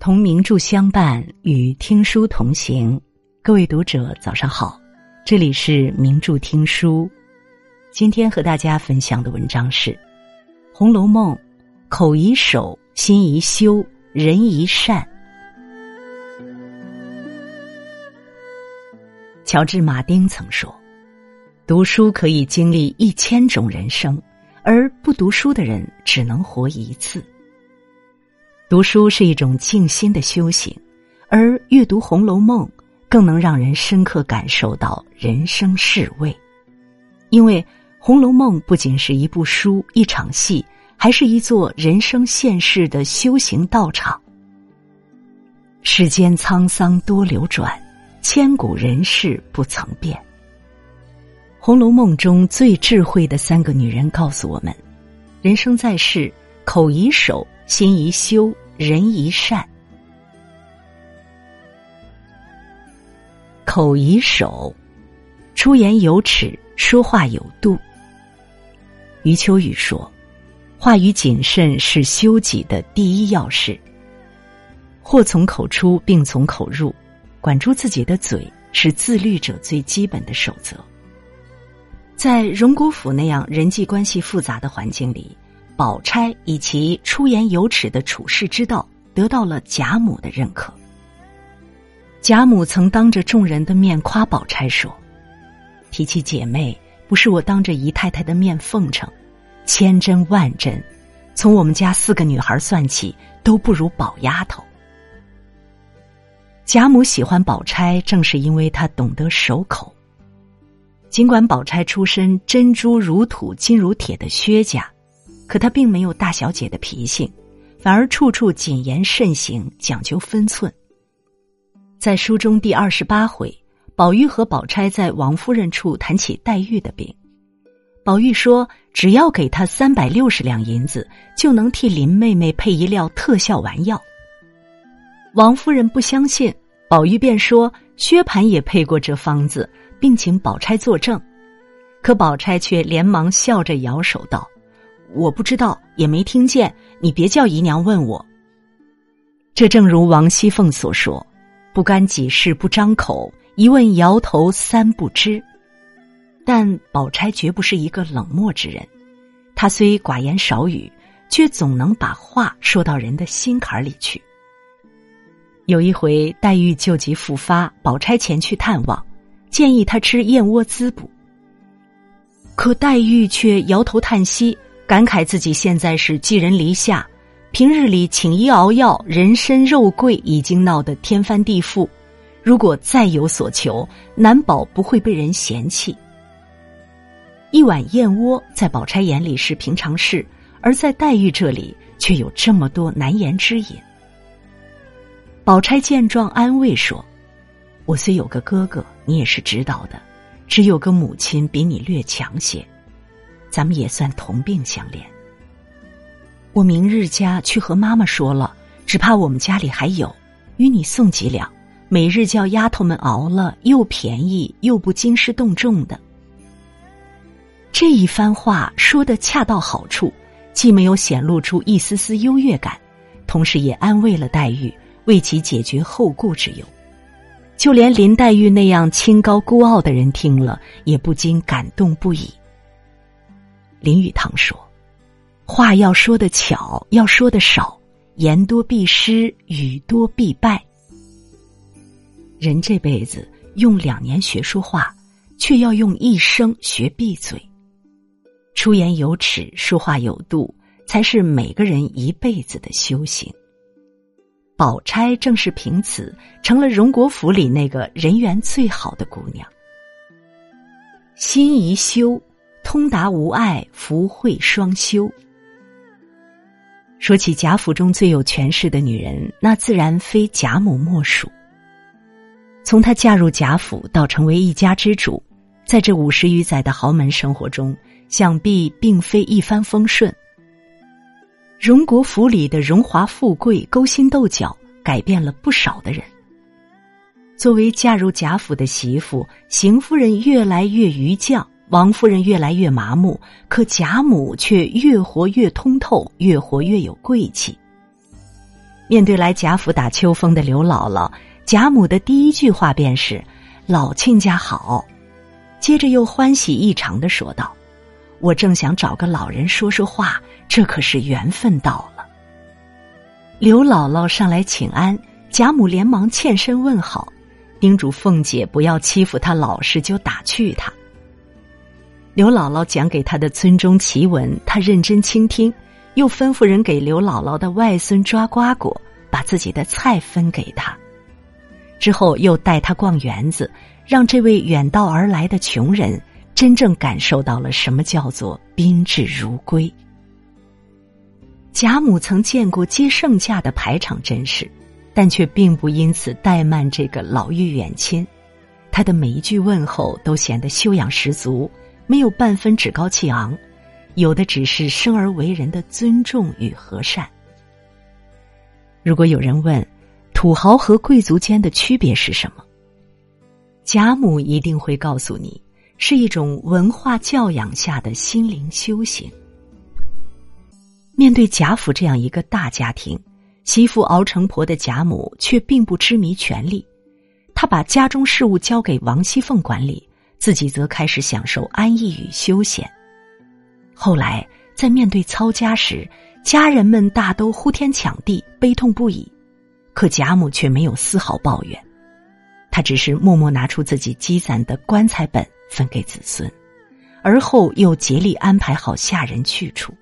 同名著相伴，与听书同行。各位读者，早上好，这里是名著听书。今天和大家分享的文章是《红楼梦》，口宜守，心宜修，人宜善。乔治·马丁曾说：“读书可以经历一千种人生，而不读书的人只能活一次。”读书是一种静心的修行，而阅读《红楼梦》更能让人深刻感受到人生世味。因为《红楼梦》不仅是一部书、一场戏，还是一座人生现世的修行道场。世间沧桑多流转，千古人事不曾变。《红楼梦》中最智慧的三个女人告诉我们：人生在世，口宜守。心宜修，人一善，口宜守，出言有尺，说话有度。余秋雨说：“话语谨慎是修己的第一要事。祸从口出，病从口入，管住自己的嘴是自律者最基本的守则。”在荣国府那样人际关系复杂的环境里。宝钗以其出言有尺的处世之道，得到了贾母的认可。贾母曾当着众人的面夸宝钗说：“提起姐妹，不是我当着姨太太的面奉承，千真万真，从我们家四个女孩算起，都不如宝丫头。”贾母喜欢宝钗，正是因为她懂得守口。尽管宝钗出身珍珠如土、金如铁的薛家。可她并没有大小姐的脾性，反而处处谨言慎行，讲究分寸。在书中第二十八回，宝玉和宝钗在王夫人处谈起黛玉的病，宝玉说：“只要给她三百六十两银子，就能替林妹妹配一料特效丸药。”王夫人不相信，宝玉便说：“薛蟠也配过这方子，并请宝钗作证。”可宝钗却连忙笑着摇手道。我不知道，也没听见。你别叫姨娘问我。这正如王熙凤所说：“不干己事不张口，一问摇头三不知。”但宝钗绝不是一个冷漠之人，她虽寡言少语，却总能把话说到人的心坎里去。有一回，黛玉旧疾复发，宝钗前去探望，建议她吃燕窝滋补，可黛玉却摇头叹息。感慨自己现在是寄人篱下，平日里请医熬药、人参肉桂已经闹得天翻地覆，如果再有所求，难保不会被人嫌弃。一碗燕窝在宝钗眼里是平常事，而在黛玉这里却有这么多难言之隐。宝钗见状安慰说：“我虽有个哥哥，你也是知道的，只有个母亲比你略强些。”咱们也算同病相怜。我明日家去和妈妈说了，只怕我们家里还有，与你送几两，每日叫丫头们熬了，又便宜又不惊师动众的。这一番话说的恰到好处，既没有显露出一丝丝优越感，同时也安慰了黛玉，为其解决后顾之忧。就连林黛玉那样清高孤傲的人听了，也不禁感动不已。林语堂说：“话要说的巧，要说的少，言多必失，语多必败。人这辈子用两年学说话，却要用一生学闭嘴。出言有尺，说话有度，才是每个人一辈子的修行。宝钗正是凭此，成了荣国府里那个人缘最好的姑娘。心宜修。”通达无碍，福慧双修。说起贾府中最有权势的女人，那自然非贾母莫属。从她嫁入贾府到成为一家之主，在这五十余载的豪门生活中，想必并非一帆风顺。荣国府里的荣华富贵、勾心斗角，改变了不少的人。作为嫁入贾府的媳妇，邢夫人越来越愚犟。王夫人越来越麻木，可贾母却越活越通透，越活越有贵气。面对来贾府打秋风的刘姥姥，贾母的第一句话便是：“老亲家好。”接着又欢喜异常的说道：“我正想找个老人说说话，这可是缘分到了。”刘姥姥上来请安，贾母连忙欠身问好，叮嘱凤姐不要欺负她老实就打趣她。刘姥姥讲给她的村中奇闻，她认真倾听。又吩咐人给刘姥姥的外孙抓瓜果，把自己的菜分给他。之后又带他逛园子，让这位远道而来的穷人真正感受到了什么叫做宾至如归。贾母曾见过接圣驾的排场阵势，但却并不因此怠慢这个老妪远亲。他的每一句问候都显得修养十足，没有半分趾高气昂。有的只是生而为人的尊重与和善。如果有人问，土豪和贵族间的区别是什么？贾母一定会告诉你，是一种文化教养下的心灵修行。面对贾府这样一个大家庭，媳妇熬成婆的贾母却并不痴迷权力，她把家中事务交给王熙凤管理，自己则开始享受安逸与休闲。后来，在面对操家时，家人们大都呼天抢地，悲痛不已。可贾母却没有丝毫抱怨，她只是默默拿出自己积攒的棺材本分给子孙，而后又竭力安排好下人去处。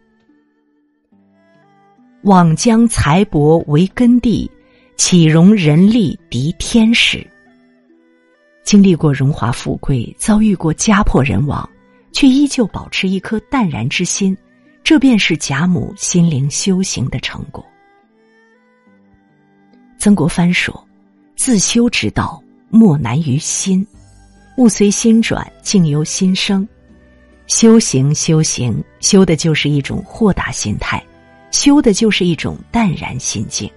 枉将财帛为根地，岂容人力敌天时？经历过荣华富贵，遭遇过家破人亡。却依旧保持一颗淡然之心，这便是贾母心灵修行的成果。曾国藩说：“自修之道，莫难于心，物随心转，境由心生。修行，修行，修的就是一种豁达心态，修的就是一种淡然心境。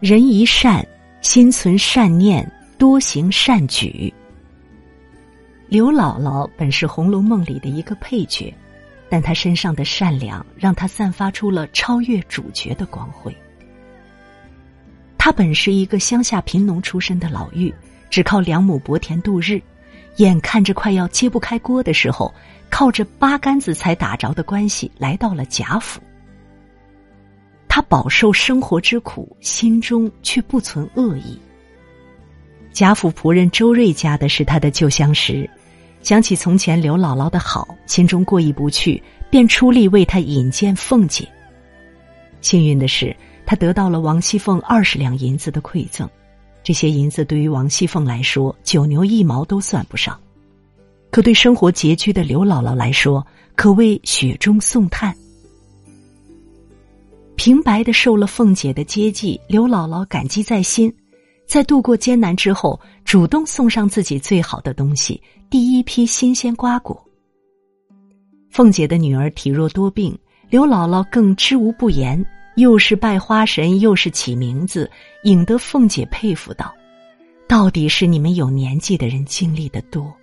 人一善，心存善念，多行善举。”刘姥姥本是《红楼梦》里的一个配角，但她身上的善良让她散发出了超越主角的光辉。她本是一个乡下贫农出身的老妪，只靠两亩薄田度日，眼看着快要揭不开锅的时候，靠着八竿子才打着的关系来到了贾府。他饱受生活之苦，心中却不存恶意。贾府仆人周瑞家的是他的旧相识。想起从前刘姥姥的好，心中过意不去，便出力为她引荐凤姐。幸运的是，他得到了王熙凤二十两银子的馈赠，这些银子对于王熙凤来说九牛一毛都算不上，可对生活拮据的刘姥姥来说，可谓雪中送炭。平白的受了凤姐的接济，刘姥姥感激在心。在度过艰难之后，主动送上自己最好的东西——第一批新鲜瓜果。凤姐的女儿体弱多病，刘姥姥更知无不言，又是拜花神，又是起名字，引得凤姐佩服道：“到底是你们有年纪的人经历的多。”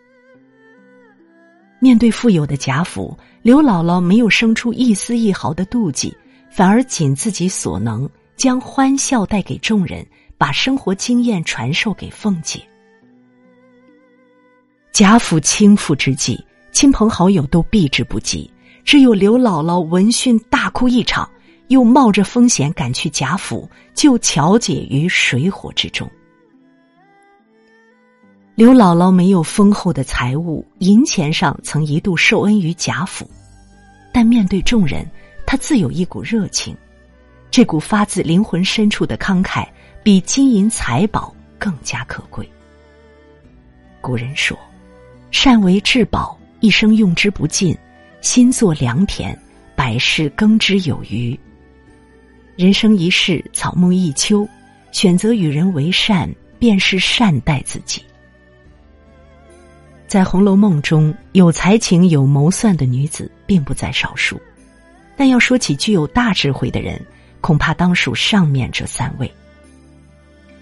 面对富有的贾府，刘姥姥没有生出一丝一毫的妒忌，反而尽自己所能，将欢笑带给众人。把生活经验传授给凤姐。贾府倾覆之际，亲朋好友都避之不及，只有刘姥姥闻讯大哭一场，又冒着风险赶去贾府救巧姐于水火之中。刘姥姥没有丰厚的财物，银钱上曾一度受恩于贾府，但面对众人，她自有一股热情，这股发自灵魂深处的慷慨。比金银财宝更加可贵。古人说：“善为至宝，一生用之不尽；心作良田，百世耕之有余。”人生一世，草木一秋，选择与人为善，便是善待自己。在《红楼梦》中有才情、有谋算的女子并不在少数，但要说起具有大智慧的人，恐怕当属上面这三位。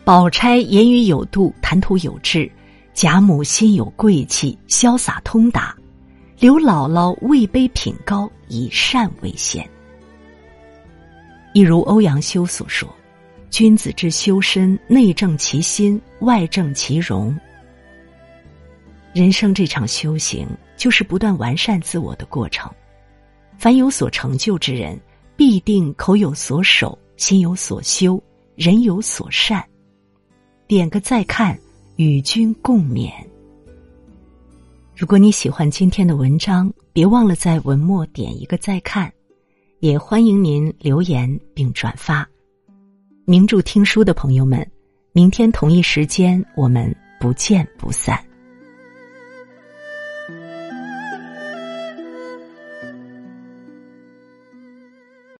宝钗言语有度，谈吐有致；贾母心有贵气，潇洒通达；刘姥姥位卑品高，以善为先。一如欧阳修所说：“君子之修身，内正其心，外正其容。”人生这场修行，就是不断完善自我的过程。凡有所成就之人，必定口有所守，心有所修，人有所善。点个再看，与君共勉。如果你喜欢今天的文章，别忘了在文末点一个再看，也欢迎您留言并转发。名著听书的朋友们，明天同一时间我们不见不散。